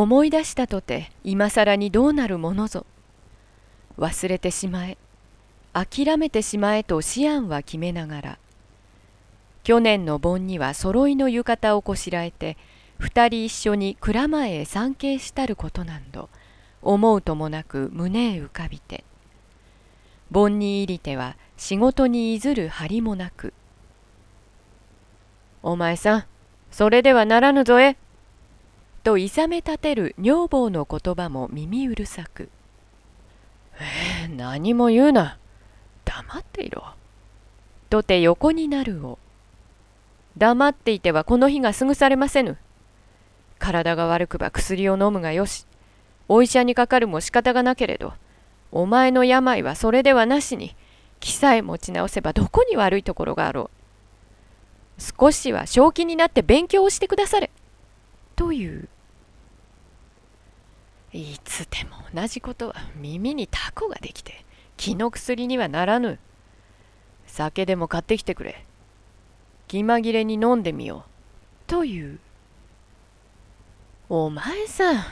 思い出したとて今更にどうなるものぞ。忘れてしまえ。諦めてしまえと思案は決めながら。去年の盆には揃いの浴衣をこしらえて二人一緒に蔵前へ参詣したることなんど思うともなく胸へ浮かびて。盆に入りては仕事にいずる張りもなく「お前さんそれではならぬぞえ」といさめ立てる女房の言葉も耳うるさく「えー、何も言うな。黙っていろ」とて横になるを。黙っていてはこの日が過ぐされませぬ。体が悪くば薬を飲むがよし。お医者にかかるも仕方がなけれど。お前の病はそれではなしに気さえ持ち直せばどこに悪いところがあろう。少しは正気になって勉強をしてくだされ。といういつでも同じことは耳にタコができて気の薬にはならぬ酒でも買ってきてくれ気まぎれに飲んでみようというお前さん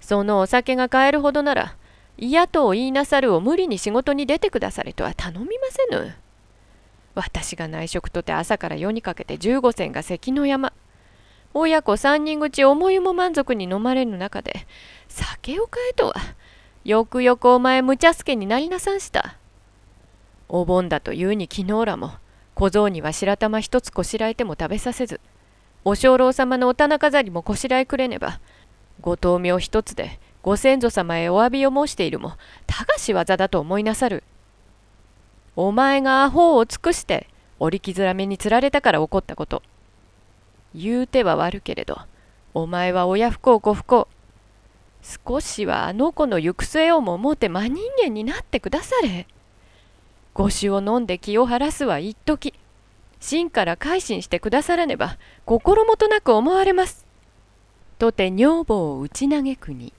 そのお酒が買えるほどなら嫌と言いなさるを無理に仕事に出てくだされとは頼みませぬ。私が内職とて朝から夜にかけて15銭が関の山。親子三人口思いも満足に飲まれぬ中で酒を買えとはよくよくお前無茶助になりなさんした。お盆だというに昨日らも小僧には白玉一つこしらえても食べさせずお精霊様のお棚飾りもこしらえくれねばご灯明一つでご先祖様へお詫びを申しているもたがし技だと思いなさる。お前がアホを尽くして折り傷らめにつられたから起こったこと。言うては悪けれど、お前は親不幸子不幸。少しはあの子の行く末をも思うて真人間になってくだされ。ご酒を飲んで気を晴らすは一時。真から改心してくださらねば心もとなく思われます。とて女房を打ち嘆くに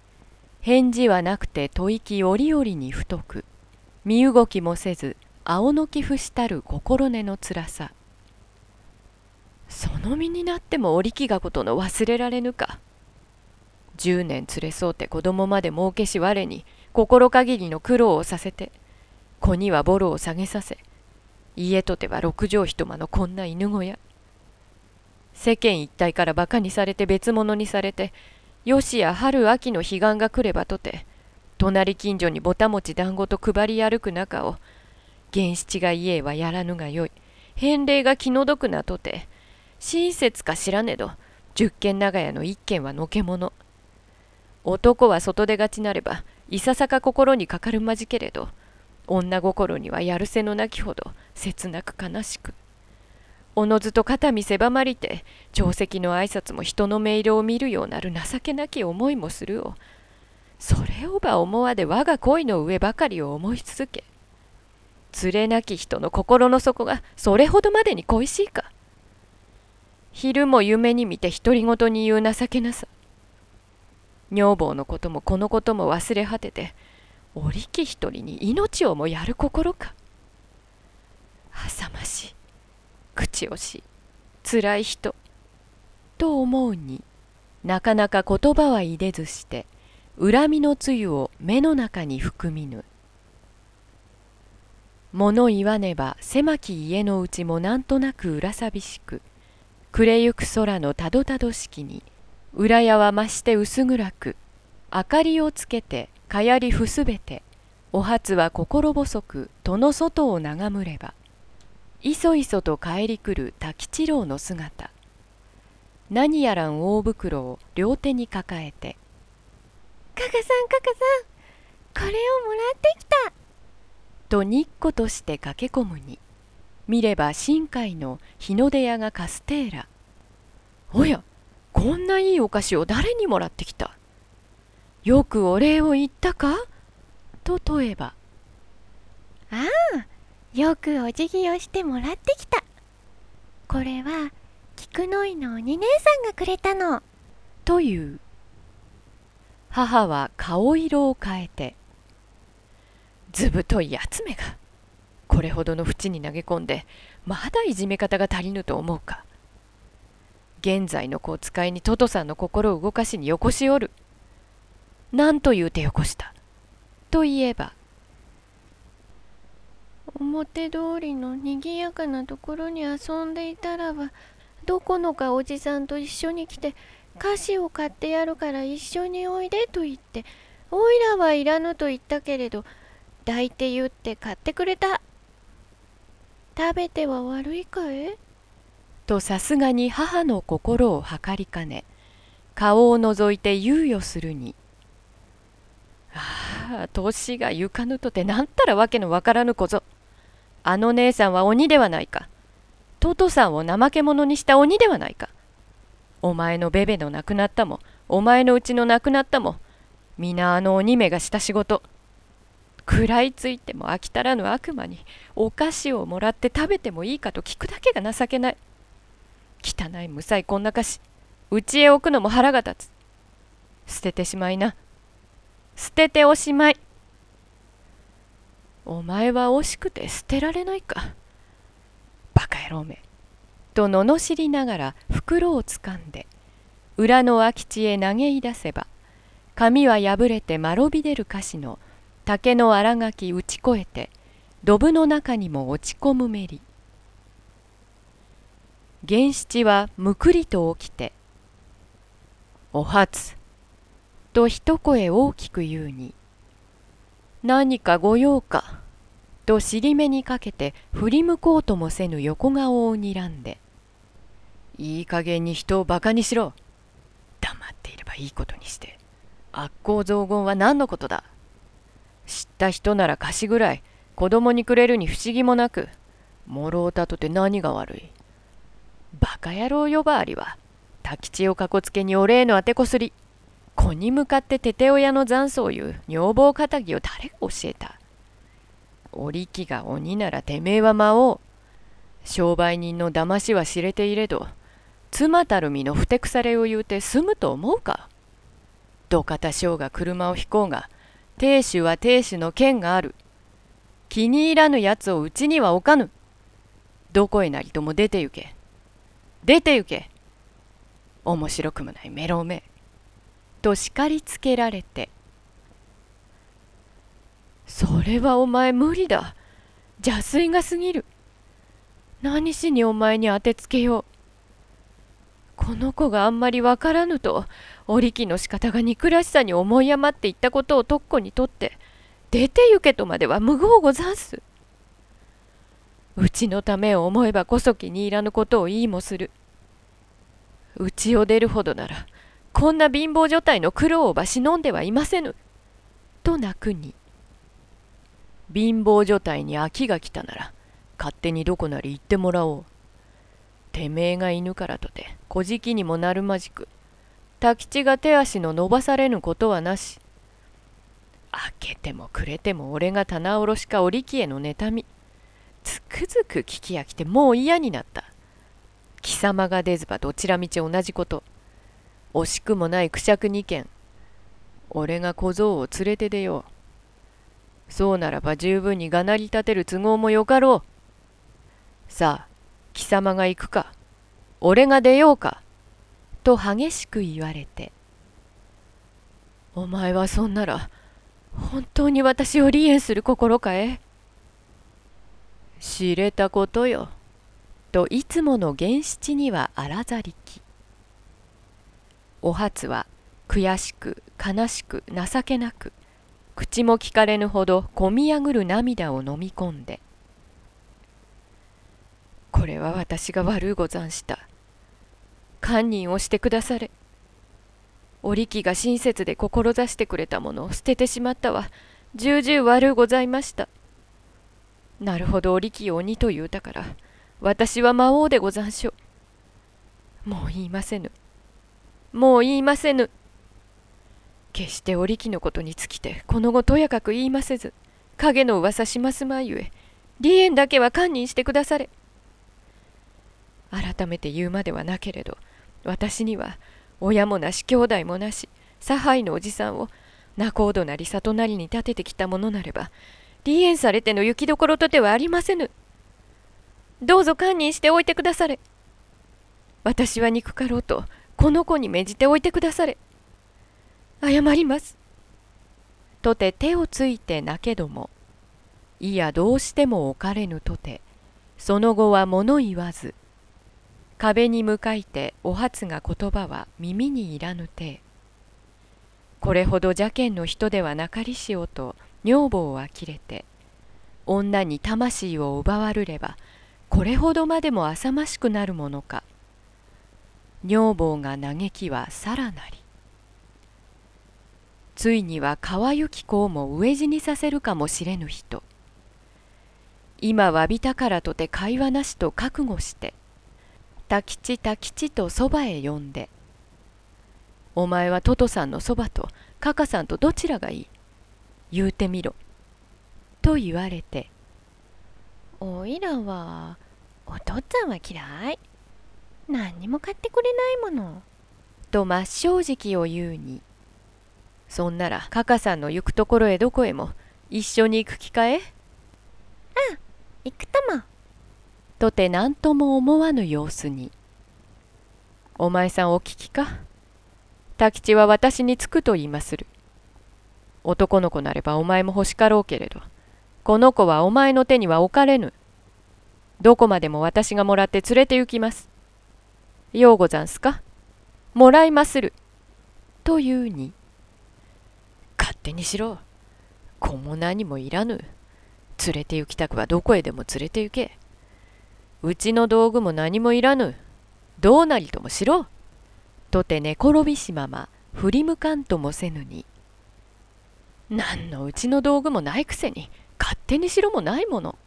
返事はなくて吐息折々に太く身動きもせず青のき伏したる心根のつらさの身になっても折木がことの忘れられぬか。十年連れ添うて子供まで儲けし我に心限りの苦労をさせて子にはボロを下げさせ家とては六畳一間のこんな犬小屋。世間一体から馬鹿にされて別物にされてよしや春秋の彼岸が来ればとて隣近所にぼたもち団子と配り歩く中を源七が家へはやらぬがよい。返礼が気の毒なとて親切か知らねど。十軒長屋の一軒はのけ者男は外出がちなればいささか心にかかるまじけれど女心にはやるせのなきほど切なく悲しく。おのずと肩身狭まりて定石の挨拶も人の音色を見るようなる情けなき思いもするをそれをば思わで我が恋の上ばかりを思い続け連れなき人の心の底がそれほどまでに恋しいか。昼も夢に見て独り言に言う情けなさ。女房のこともこのことも忘れ果てて折木一人に命をもやる心か。浅ましい口惜しいつらい人と思うになかなか言葉は入れずして恨みの露を目の中に含みぬ。物言わねば狭き家のうちもなんとなく裏寂しく。暮れゆく空のたどたどしきに裏屋は増して薄暗く明かりをつけてかやりふすべてお初は心細く戸の外を眺むればいそいそと帰り来る滝一郎の姿何やらん大袋を両手に抱えて「かかさんかかさんこれをもらってきた!」とにっことして駆け込むに見れば深海の日の出屋がカステーラ。おやこんないいお菓子を誰にもらってきた。よくお礼を言ったか？と問えば。ああよくお辞儀をしてもらってきた。これは菊の井のお二姉さんがくれたの。という。母は顔色を変えてずぶといやつめがこれほどの淵に投げ込んでまだいじめ方が足りぬと思うか。現在の子を使いにトトさんの心を動かしによこしおる。何と言うてよこした。と言えば表通りのにぎやかなところに遊んでいたらばどこのかおじさんと一緒に来て菓子を買ってやるから一緒においでと言っておいらはいらぬと言ったけれど抱いて言って買ってくれた。食べては悪いかえとさすがに母の心を計りかね顔を覗いて猶予するに「ああ年がゆかぬとてなんたらわけのわからぬ小ぞあの姉さんは鬼ではないか。トトさんを怠け者にした鬼ではないか。お前のベベの亡くなったもお前のうちの亡くなったも皆あの鬼めがした仕事。食らいついても飽き足らぬ悪魔にお菓子をもらって食べてもいいかと聞くだけが情けない。汚いむさいこんな菓子家へ置くのも腹が立つ。捨ててしまいな。捨てておしまい。お前は惜しくて捨てられないか。バカ野郎め。と罵りながら袋をつかんで裏の空き地へ投げ出せば紙は破れてまろび出る菓子の竹の荒垣打ち越えてドブの中にも落ち込むめり源七はむくりと起きて「お初」と一声大きく言うに「何かご用か」と尻目にかけて振り向こうともせぬ横顔を睨んで「いい加減に人をバカにしろ」黙っていればいいことにして悪行雑言は何のことだ。知った人なら貸しぐらい。子供にくれるに不思議もなく。もろうたとて何が悪い。バカ野郎呼ばわりは。太吉をかこつけにお礼のあてこすり。子に向かっててて親の残相いう。女房かたぎを誰が教えた。お力が鬼ならてめえは魔王。商売人の騙しは知れていれど。妻たる身のふてくされを言うて済むと思うか。どかたしょうが車を引こうが亭主は亭主の剣がある。気に入らぬやつをうちには置かぬ。どこへなりとも出て行け。出て行け。面白くもないメロメ。と叱りつけられて。それはお前無理だ。邪推が過ぎる。何しにお前に当てつけよう。この子があんまりわからぬと織木の仕方が憎らしさに思い余っていったことを特攻にとって出て行けとまでは無謀ござんす。うちのためを思えばこそ気に入らぬことを言いもする。うちを出るほどならこんな貧乏状態の苦労をば忍んではいませぬ。と泣くに貧乏状態に飽きが来たなら勝手にどこなり行ってもらおう。てめえが犬からとて小じにもなるまじく。太吉が手足の伸ばされぬことはなし。開けてもくれても俺が棚卸しか織木への妬み。つくづく聞き飽きてもう嫌になった。貴様が出ずばどちらみち同じこと。惜しくもないくしゃく二件。俺が小僧を連れて出よう。そうならば十分にがなり立てる都合もよかろう。さあ貴様が行くか俺が出ようかと激しく言われてお前はそんなら本当に私を離縁する心かえ？知れたことよといつもの原七には荒ざりき。お初は悔しく悲しく情けなく口も聞かれぬほどこみ上ぐる涙を飲み込んでこれは私が悪うござんした。堪忍をしてくだされ。織木が親切で志してくれたものを捨ててしまったわ。重々悪うございました。なるほど織木を鬼と言うたから、私は魔王でござんしょう。もう言いませぬ。もう言いませぬ。決して織木のことにつきて、この後とやかく言いませず、影の噂しますまゆえ、離縁だけは堪忍してくだされ。改めて言うまではなけれど私には親もなし兄弟もなし差配のおじさんを仲人なり里なりに立ててきたものなれば離縁されての行きどころとてはありませぬ。どうぞ堪忍しておいてくだされ。私は憎かろうとこの子に命じておいてくだされ。謝ります。とて手をついてなけどもいやどうしても置かれぬとてその後は物言わず壁に向かいてお初が言葉は耳にいらぬてこれほど邪剣の人ではなかりしようと女房は切れて女に魂を奪わるればこれほどまでも浅ましくなるものか。女房が嘆きはさらなり。ついには川行公も飢え死にさせるかもしれぬ人。今わびたからとて会話なしと覚悟して太吉太吉とそばへ呼んで「お前はトトさんのそばとカカさんとどちらがいい？言うてみろ」と言われて「おいらはお父っつぁんは嫌い。何にも買ってくれないもの」と真っ正直を言うにそんならカカさんの行くところへどこへも一緒に行く気かえあ行くとも。とて何とも思わぬ様子に。お前さんお聞きか？太吉は私につくと言いまする。男の子なればお前も欲しかろうけれど、この子はお前の手には置かれぬ。どこまでも私がもらって連れて行きます。ようござんすか？もらいまする。というに。勝手にしろ。子も何もいらぬ。連れて行きたくはどこへでも連れて行け。うちの道具も何もいらぬ。どうなりともしろ。とて寝転びしまま振り向かんともせぬに。何のうちの道具もないくせに勝手にしろもないもの。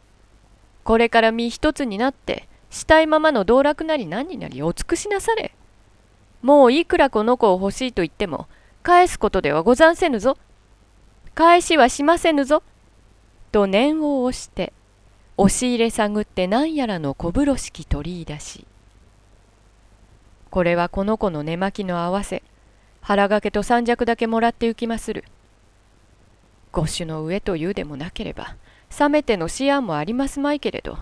これから身一つになってしたいままの道楽なり何になりお尽くしなされ。もういくらこの子を欲しいと言っても返すことではござんせぬぞ。返しはしませぬぞ。と念を押して押し入れ探って何やらの小風呂敷取り出し。これはこの子の寝巻きの合わせ。腹掛けと三尺だけもらって行きまする。五種の上というでもなければ冷めての思案もありますまいけれど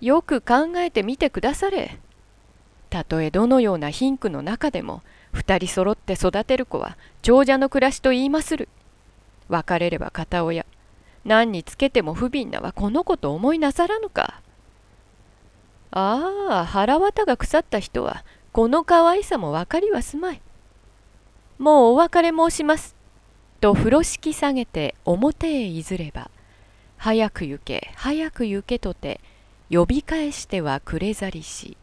よく考えてみてくだされ。たとえどのような貧苦の中でも二人揃って育てる子は長者の暮らしと言いまする。別れれば片親。何につけても不憫なはこの子と思いなさらぬか。ああ、腹渡が腐った人は、この可愛さも分かりはすまい。もうお別れ申します。と風呂敷下げて表へいずれば、早く行け、早く行けとて、呼び返してはくれざりし。